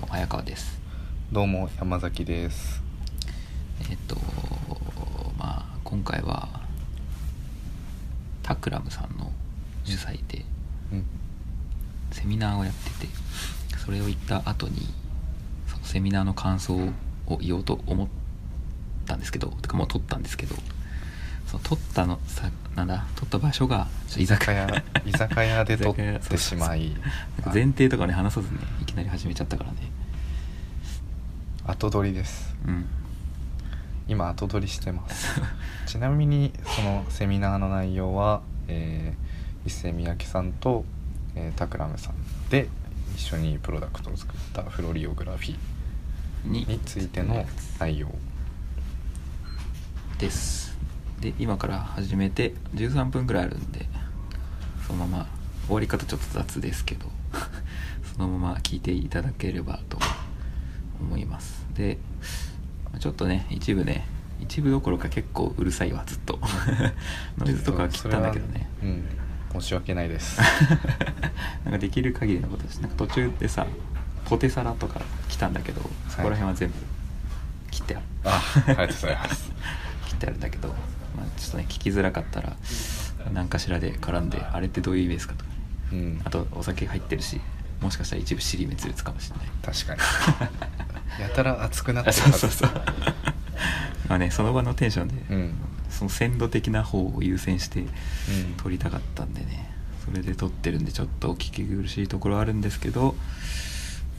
も早川です。どうも山崎です。えっ、とまあ今回はタクラムさんの主催でうん。セミナーをやっててそれを言った後にそのセミナーの感想を言おうと思ったんですけどてかもう撮ったんですけどその撮ったのさなんだ撮った場所が居居酒酒屋屋 居酒屋で撮ってしまい。前提とかね話さずねいきなり始めちゃったからね。後撮りです。うん。今後撮りしてます。ちなみにそのセミナーの内容は、えー、一世三宅さんと、えー、タクラムさんで一緒にプロダクトを作ったフロリオグラフィにーについての内容。ですで今から始めて13分ぐらいあるんでそのまま終わり方ちょっと雑ですけど そのまま聞いていただければと思います。でちょっとね一部ね一部どころか結構うるさいわずっと。ノイズとかは切ったんだけどね。うん申し訳ないです。なんかできる限りのことです。なんか途中でさポテサラとか来たんだけどそこら辺は全部切ってある、あありがとうございます。切ってあるんだけど、まあ、ちょっとね聞きづらかったら何かしらで絡んであれってどういう意味ですかとか。うん。あとお酒入ってるしもしかしたら一部尻滅裂かもしれない。確かに。やたら熱くなってあるそうそうそう。まあねその場のテンションで、うん。その鮮度的な方を優先してうん。撮りたかったんでね。それで撮ってるんでちょっとお聞き苦しいところはあるんですけど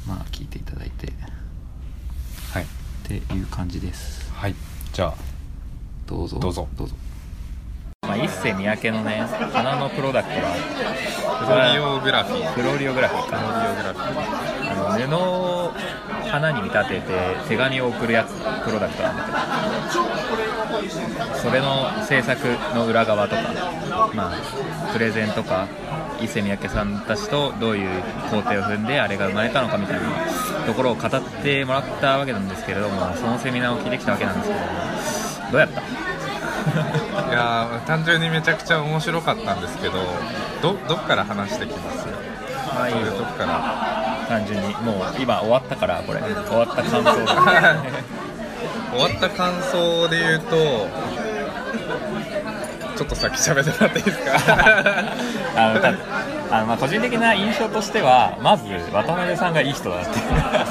まあ聞いていただいて。っはい。ていう感じです。はい。じゃあどうぞ。どうぞ。どうぞまあ、一世三宅のね花のプロダクトは。フロリオグラフィー。フロリオグラフィーか。フロリオグラフィーあの布を花に見立てて手紙を送るやつプロダクトなんだけど。それの制作の裏側とかまあプレゼンとか伊勢三宅さんたちとどういう工程を踏んであれが生まれたのかみたいなところを語ってもらったわけなんですけれどもそのセミナーを聞いてきたわけなんですけどもどうやった？いやー単純にめちゃくちゃ面白かったんですけどどどっから話してきます？まあい。どっから？単純にもう今終わったからこれ。終わった感想で。終わった感想で言うとちょっと先喋ってもらっていいですか？あのたあのまあ個人的な印象としてはまず渡辺さんがいい人だって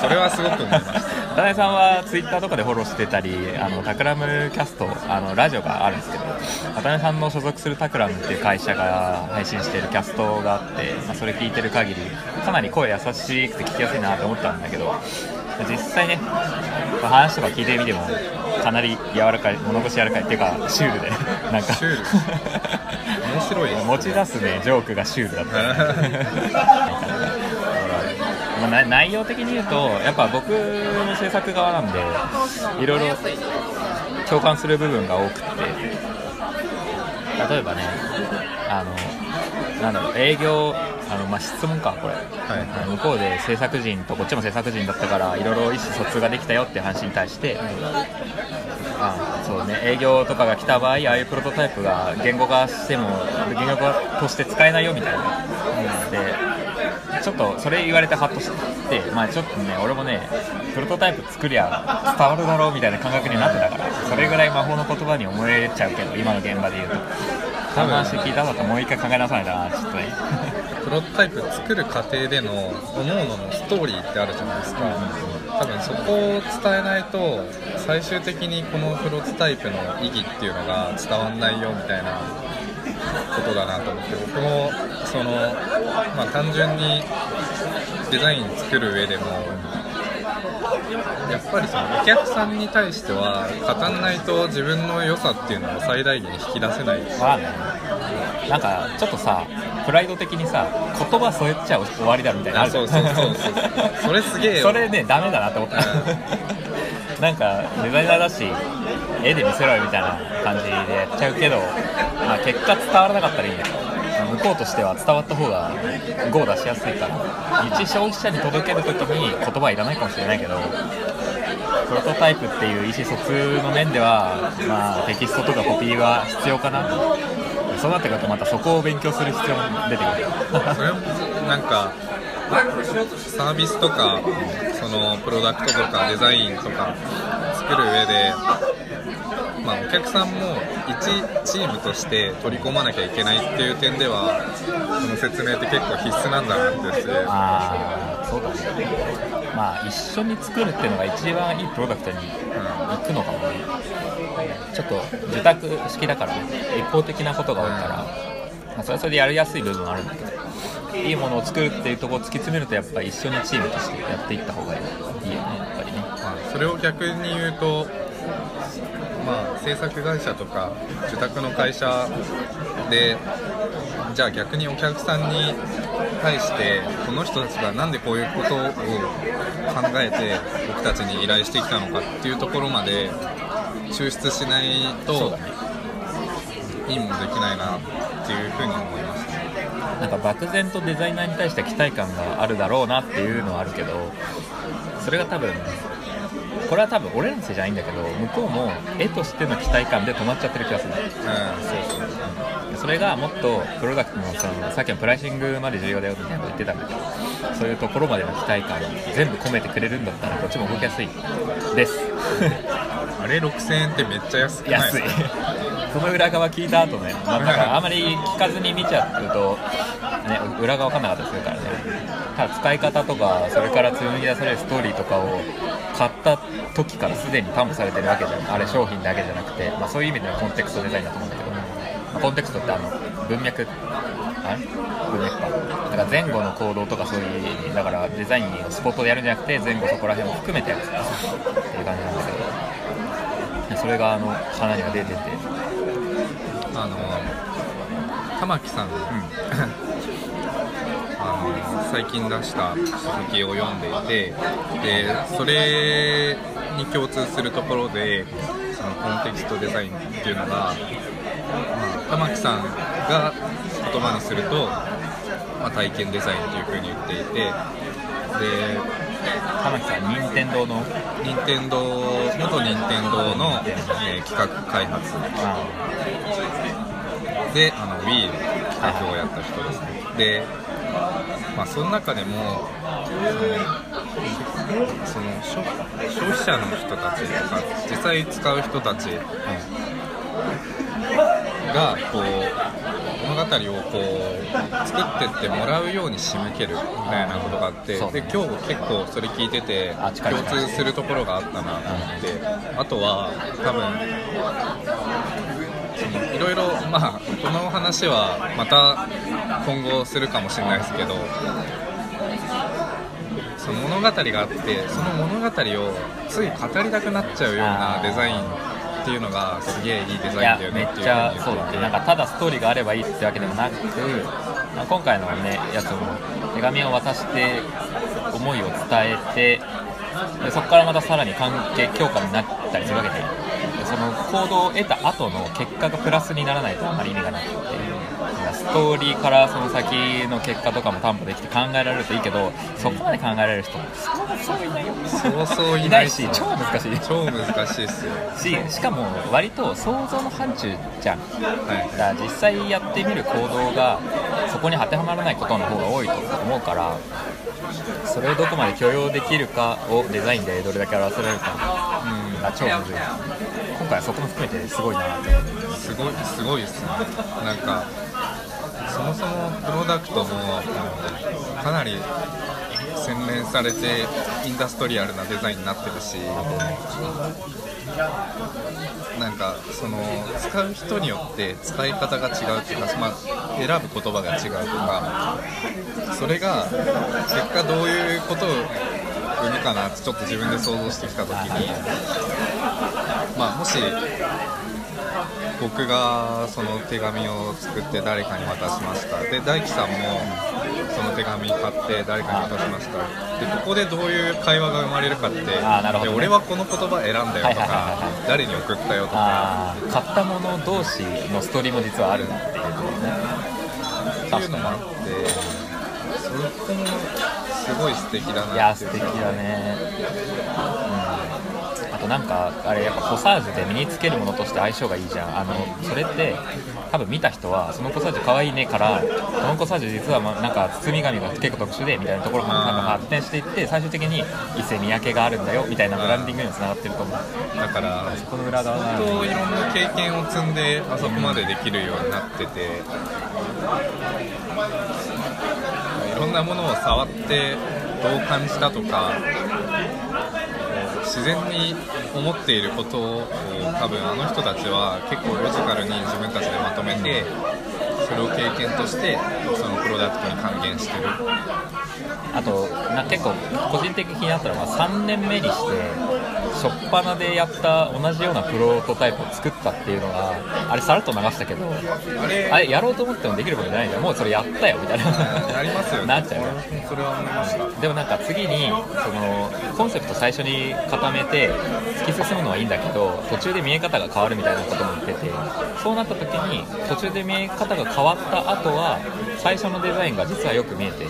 それはすごく思いました渡辺さんはツイッターとかでフォローしてたりあのタクラムキャストあのラジオがあるんですけど渡辺さんの所属するタクラムっていう会社が配信しているキャストがあって、まあ、それ聞いてる限りかなり声優しくて聞きやすいなと思ったんだけど実際ね、まあ話とか聞いてみてもかなり柔らかい物腰柔らかいっていうかシュールで なんか。シュール。面白いです持ち出すねジョークがシュールだった まあな内容的に言うとやっぱ僕の制作側なんでいろいろ共感する部分が多くて。例えばねあのなんだろう営業あの、まあ、質問かこれ、あの向こうで制作人とこっちも制作人だったからいろいろ意思疎通ができたよっていう話に対して、あそうね、営業とかが来た場合ああいうプロトタイプが言語化しても言語化として使えないよみたいな、でちょっとそれ言われてハッとして、まあ、ちょっとね俺もねプロトタイプ作りゃ伝わるだろうみたいな感覚になってたからそれぐらい魔法の言葉に思えちゃうけど今の現場で言うと。その話聞いた後もう一回考え直さないとなちょっとね。プロトタイプ作る過程での各々のストーリーってあるじゃないですか。多分そこを伝えないと最終的にこのプロトタイプの意義っていうのが伝わんないよみたいなことだなと思って僕もその、まあ、単純にデザイン作る上でもやっぱりそのお客さんに対しては語んないと自分の良さっていうのを最大限引き出せないまあね。なんかちょっとさプライド的にさ言葉添えちゃ終わりだみたいなのある。そうそうそうそうそれすげえよそれねダメだなって思った なんかデザイナーだし絵で見せろよみたいな感じでやっちゃうけど、まあ、結果伝わらなかったらいいんだけど向こうとしては伝わった方が GO 出しやすいから。一消費者に届けるときに言葉はいらないかもしれないけどプロトタイプっていう意思疎通の面では、まあ、テキストとかコピーは必要かな。そうなってくるとまたそこを勉強する必要も出てくる それなんかサービスとかそのプロダクトとかデザインとか作る上で、まあ、お客さんも1チームとして取り込まなきゃいけないっていう点ではその説明って結構必須なんだなってああそうだね。まあ一緒に作るっていうのが一番いいプロダクトに行くのかもね。ちょっと受託式だからね。一方的なことが多いから、まあ、それはそれでやりやすい部分はあるんだけどいいものを作るっていうところを突き詰めるとやっぱり一緒にチームとしてやっていった方がいい。よねやっぱりね。まあそれを逆に言うと、まあ、制作会社とか受託の会社でじゃあ逆にお客さんに対してこの人たちがなんでこういうことを考えて僕たちに依頼してきたのかっていうところまで抽出しないといいものできないなっていうふうに思います。ね。なんか漠然とデザイナーに対して期待感があるだろうなっていうのはあるけどそれが多分これは多分俺らのせいじゃないんだけど向こうも絵としての期待感で止まっちゃってる気がする。うん、そうそう。それがもっとプロダクトのそのさっきのプライシングまで重要だよみたいなこと言ってたんだけどそういうところまでの期待感全部込めてくれるんだったらこっちも動きやすい。です。あれ6000円ってめっちゃ安くない？安いその裏側聞いた後ね、まあ、だからあまり聞かずに見ちゃうと、ね、裏側分かんなかったりするからね。ただ使い方とかそれから紡ぎ出されるストーリーとかを買った時からすでに担保されてるわけじゃん。あれ商品だけじゃなくて、まあ、そういう意味ではコンテクストデザインだと思うんだけど、まあコンテクストってあの文脈？あれ？文脈か。だから前後の行動とかそういうだからデザインをスポットでやるんじゃなくて前後そこら辺も含めてやるっていう感じなんだけど。それがあの花には出ててあの玉木さん、あの最近出した書籍を読んでいてでそれに共通するところでそのコンテキストデザインっていうのが、まあ、玉木さんが言葉にすると、まあ、体験デザインというふうに言っていてで玉木さん任天堂の？任天堂元任天堂の、えー企画開発。あであの Wii の企画をやった人ですね、で、まあ、その中でもそのその消消費者の人たちとか実際使う人たちがこう物語をこう作ってってもらうように仕向けるみたいなことがあって、で今日結構それ聞いてて共通するところがあったなと思って、あとは多分いろいろまあこの話はまた今後するかもしれないですけどその物語があってその物語をつい語りたくなっちゃうようなデザインっていうのがすげえいいデザインだよめっちゃねっていうふうにそうだね。なんかただストーリーがあればいいってわけでもなく、まあ、今回のねやつも手紙を渡して思いを伝えてでそこからまたさらに関係強化になったりするわけででその行動を得た後の結果がプラスにならないとあまり意味がなくていやストーリーからその先の結果とかも担保できて考えられるといいけどそこまで考えられる人もそうそういないよそうそういいないし超難しい。超難しいっすよ。ししかも割と想像の範疇じゃん。はい。だから実際やってみる行動がそこに当てはまらないことの方が多いと思うからそれをどこまで許容できるかをデザインでどれだけ表せられるかうん。が超むずい。今回はそこも含めてすごいなって思ってす。ごいすごいですね。なんかそもそもプロダクトもかなり洗練されてインダストリアルなデザインになってるしなんかその使う人によって使い方が違うっていうか、まあ、選ぶ言葉が違うとかそれが結果どういうことを生むかなってちょっと自分で想像してきた時にまあもし僕がその手紙を作って誰かに渡しました。で大樹さんもその手紙買って誰かに渡しました。でここでどういう会話が生まれるかってね。で俺はこの言葉選んだよとかはい誰に送ったよとか。買ったもの同士のストーリーも実はあるっていうことねっていうのもあってそこもすごい素敵だいなっていうや素敵だね、なんかあれやっぱコサージュで身につけるものとして相性がいいじゃん。あのそれって多分見た人はそのコサージュ可愛いねからそのコサージュ実はまなんか包み紙が結構特殊でみたいなところからなんか発展していって最終的に伊勢三宅があるんだよみたいなブランディングにもつながってると思う。だからそこの裏側相当いろんな経験を積んであそこまでできるようになってて、いろんなものを触ってどう感じたとか自然に思っていることを多分あの人たちは結構ロジカルに自分たちでまとめてそれを経験としてそのプロダクトに還元してる。あとな結構個人的に気になったのが3年目にして初っ端でやった同じようなプロトタイプを作ったっていうのがあれさらっと流したけどあれ？やろうと思ってもできることじゃないじゃんもうそれやったよみたいな。なりますよね。なっちゃうそれは思いました。でもなんか次にそのコンセプト最初に固めて突き進むのはいいんだけど途中で見え方が変わるみたいなことも言っててそうなった時に途中で見え方が変わった後は最初のデザインが実はよく見えて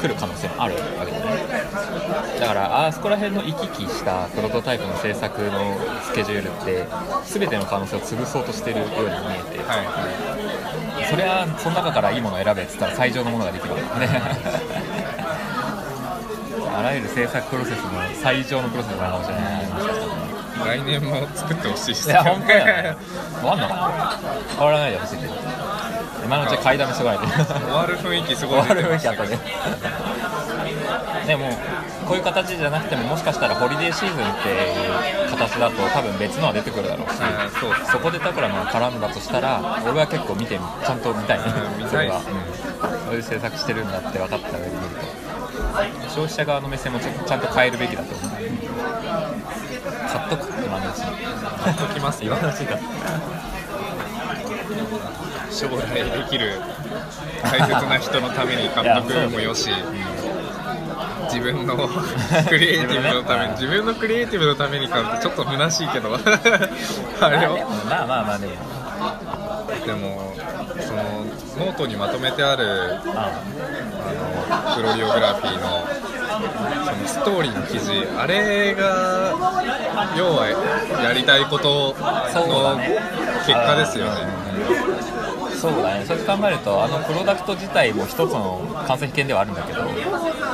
くる可能性もあるわけだね。だからあそこら辺の行き来したプロトタイプの制作のスケジュールって全ての可能性を潰そうとしてるように見えて、はいそれはその中からいいものを選べって言ったら最上のものができるわけだね。あらゆる制作プロセスの最上のプロセスなのかもしれな。い来年も作ってほしいですいや、本当やね。終わんの変わらないでほしいけど。今のうち買いだめしてこないで。終わる雰囲気すごい終わる雰囲気あったね。でも、こういう形じゃなくても、もしかしたらホリデーシーズンっていう形だと、多分別のは出てくるだろうし、うそこでタクラムが絡んだとしたら、俺は結構見てみ、ちゃんと見たいねうん。見それは、うんそういう制作してるんだって分かった上で見ると、消費者側の目線もちゃんと変えるべきだと思う。買っとく今のうちに。買っときます今のうちに買っとく将来できる大切な人のために買っとくもよし自分の クリエイティブのために自分のクリエイティブのために買うとちょっと虚しいけど。あれをまあまあまあでもでもそのノートにまとめてあるああ。のプロリオグラフィーのストーリーの記事あれが要はやりたいことのね結果ですよね。そうだね。そうやって考えるとあのプロダクト自体も一つの完成品ではあるんだけど、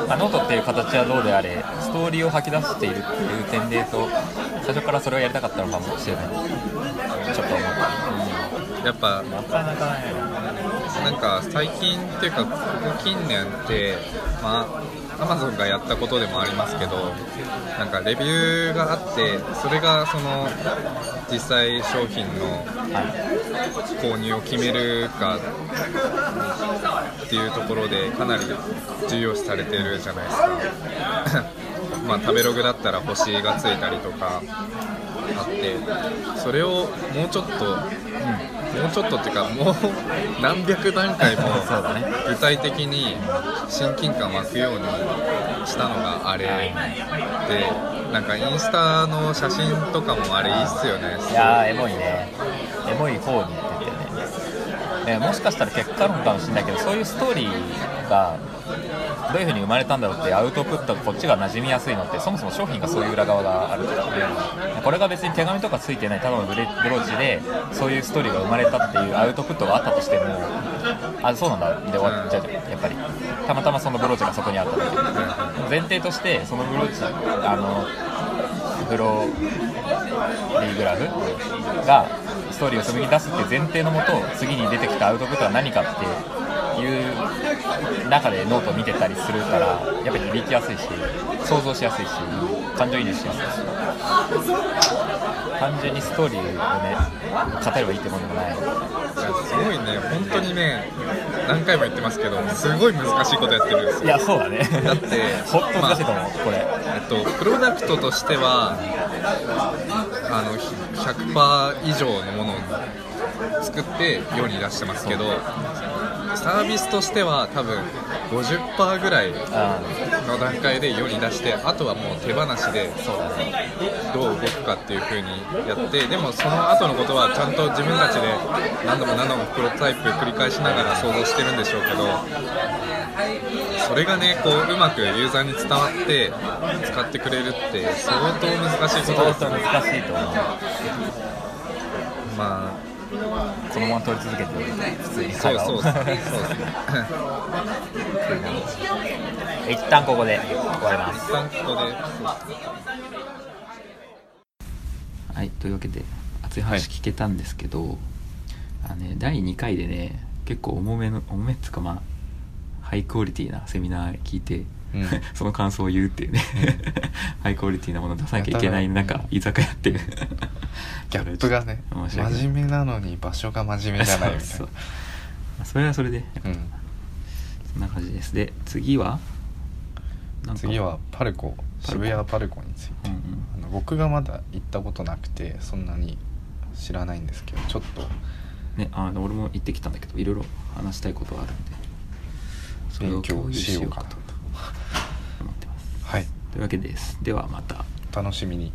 まあ、ノートっていう形はどうであれストーリーを吐き出しているっていう点で言うと最初からそれをやりたかったのかもしれない。ちょっと思った、やっぱうん、なかなかね。なんか最近っていうかここ近年ってまあアマゾンがやったことでもありますけどなんかレビューがあってそれがその実際商品の購入を決めるかっていうところでかなり重要視されてるじゃないですか。まあ食べログだったら星がついたりとかあってそれをもうちょっと、もうちょっとっていうかもう何百段階も具体的に親近感湧くようにしたのがあれでなんかインスタの写真とかもあれいいっすよね。いやーエモいね。エモい方に行っててねねもしかしたら結果論かもしれないけどそういうストーリーがどういう風に生まれたんだろうってアウトプットがこっちが馴染みやすいのってそもそも商品がそういう裏側があるからね。これが別に手紙とかついてないただのブローチでそういうストーリーが生まれたっていうアウトプットがあったとしてもあそうなんだで終わっちゃうじゃんやっぱり。たまたまそのブローチがそこにあっただけで前提としてそのブローチあのブローリーグラフがストーリーを紡ぎ出すっていう前提のもと次に出てきたアウトプットは何かっていう中でノートを見てたりするからやっぱり響きやすいし想像しやすいし感情移入しやすいし単純にストーリーをね語ればいいってもんでもない。すごいね本当にね何回も言ってますけどすごい難しいことやってるんですよ。いやそうだね。だってほんと難しいと思う、これ。えっと、プロダクトとしてはあの100%以上のものを作って世に出してますけどサービスとしては多分50%ぐらいの段階で世に出してあとはもう手放しでどう動くかっていう風にやってでもその後のことはちゃんと自分たちで何度も何度もプロトタイプ繰り返しながら想像してるんでしょうけどそれがねこううまくユーザーに伝わって使ってくれるって相当難しいこと相ですよね当難しいと思う。まあこのまま撮り続けて普通にそうそうそう。そうですね。一旦ここで終わります。一旦ここではいというわけで熱い話聞けたんですけど、あのね、第2回でね結構重めの重めっつうかまあハイクオリティなセミナー聞いて、うん。その感想を言うっていうね。ハイクオリティなものを出さなきゃいけない中居酒屋ってギャップがね真面目なのに場所が真面目じゃないみたいな。まあそれはそれでうん。そんな感じです。で次は？次はパルコ。パルコ。渋谷パルコについて。うんうん。あの僕がまだ行ったことなくてそんなに知らないんですけどちょっと。ねあの俺も行ってきたんだけどいろいろ話したいことはあるんでそれを勉強共有しようかと思ってます。はい。というわけです。ではまた。楽しみに